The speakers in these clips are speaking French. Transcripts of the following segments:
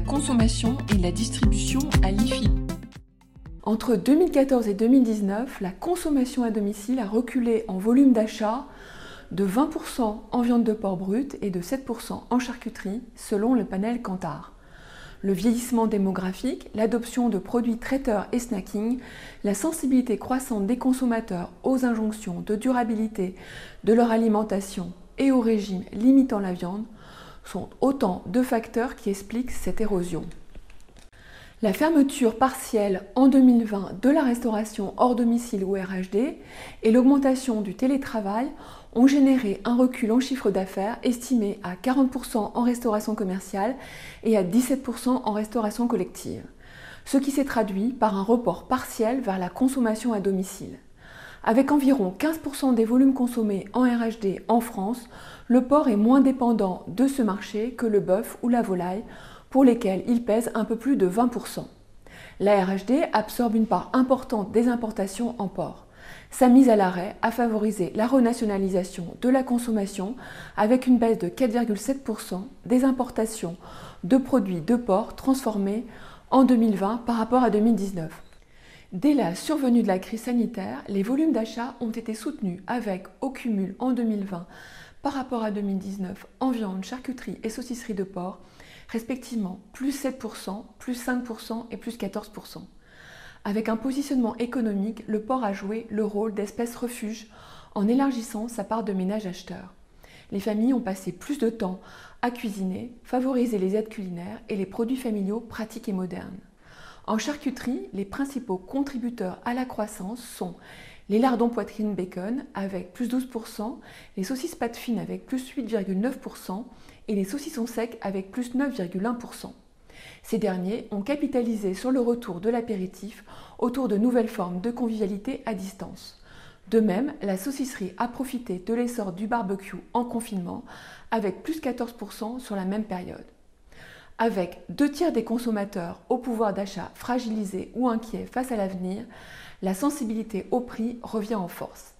consommation et de la distribution à l'IFI. Entre 2014 et 2019, la consommation à domicile a reculé en volume d'achat de 20% en viande de porc brute et de 7% en charcuterie, selon le panel Kantar. Le vieillissement démographique, l'adoption de produits traiteurs et snacking, la sensibilité croissante des consommateurs aux injonctions de durabilité de leur alimentation et au régime limitant la viande sont autant de facteurs qui expliquent cette érosion. La fermeture partielle en 2020 de la restauration hors domicile ou RHD et l'augmentation du télétravail ont généré un recul en chiffre d'affaires estimé à 40% en restauration commerciale et à 17% en restauration collective, ce qui s'est traduit par un report partiel vers la consommation à domicile. Avec environ 15% des volumes consommés en RHD en France, le porc est moins dépendant de ce marché que le bœuf ou la volaille, pour lesquels il pèse un peu plus de 20%. La RHD absorbe une part importante des importations en porc. Sa mise à l'arrêt a favorisé la renationalisation de la consommation avec une baisse de 4,7% des importations de produits de porc transformés en 2020 par rapport à 2019. Dès la survenue de la crise sanitaire, les volumes d'achat ont été soutenus avec, au cumul en 2020 par rapport à 2019 en viande, charcuterie et saucisserie de porc, respectivement plus 7%, plus 5% et plus 14%. Avec un positionnement économique, le porc a joué le rôle d'espèce refuge en élargissant sa part de ménage acheteur. Les familles ont passé plus de temps à cuisiner, favoriser les aides culinaires et les produits familiaux pratiques et modernes. En charcuterie, les principaux contributeurs à la croissance sont les lardons poitrine bacon avec plus 12%, les saucisses pâte fines avec plus 8,9% et les saucissons secs avec plus 9,1%. Ces derniers ont capitalisé sur le retour de l'apéritif autour de nouvelles formes de convivialité à distance. De même, la saucisserie a profité de l'essor du barbecue en confinement avec plus 14% sur la même période. Avec deux tiers des consommateurs au pouvoir d'achat fragilisé ou inquiet face à l'avenir, la sensibilité au prix revient en force.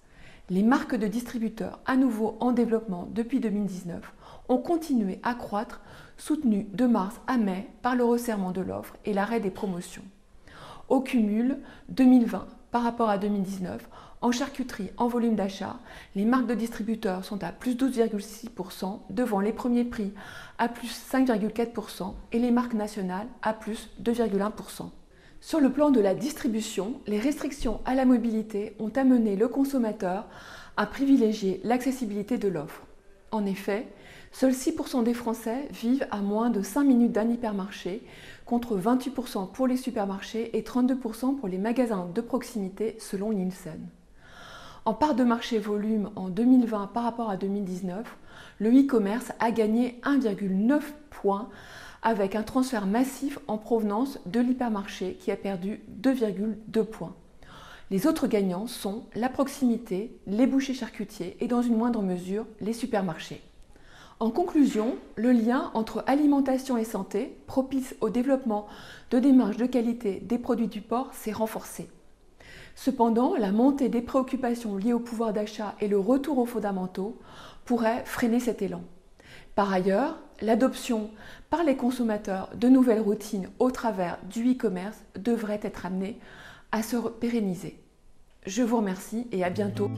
Les marques de distributeurs, à nouveau en développement depuis 2019, ont continué à croître, soutenues de mars à mai par le resserrement de l'offre et l'arrêt des promotions. Au cumul, 2020 par rapport à 2019, en charcuterie, en volume d'achat, les marques de distributeurs sont à plus 12,6% devant les premiers prix à plus 5,4% et les marques nationales à plus 2,1%. Sur le plan de la distribution, les restrictions à la mobilité ont amené le consommateur à privilégier l'accessibilité de l'offre. En effet, seuls 6% des Français vivent à moins de 5 minutes d'un hypermarché, contre 28% pour les supermarchés et 32% pour les magasins de proximité selon Nielsen. En part de marché volume en 2020 par rapport à 2019, le e-commerce a gagné 1,9 points avec un transfert massif en provenance de l'hypermarché qui a perdu 2,2 points. Les autres gagnants sont la proximité, les bouchers charcutiers et dans une moindre mesure les supermarchés. En conclusion, le lien entre alimentation et santé, propice au développement de démarches de qualité des produits du porc, s'est renforcé. Cependant, la montée des préoccupations liées au pouvoir d'achat et le retour aux fondamentaux pourraient freiner cet élan. Par ailleurs, l'adoption par les consommateurs de nouvelles routines au travers du e-commerce devrait être amenée à se pérenniser. Je vous remercie et à bientôt.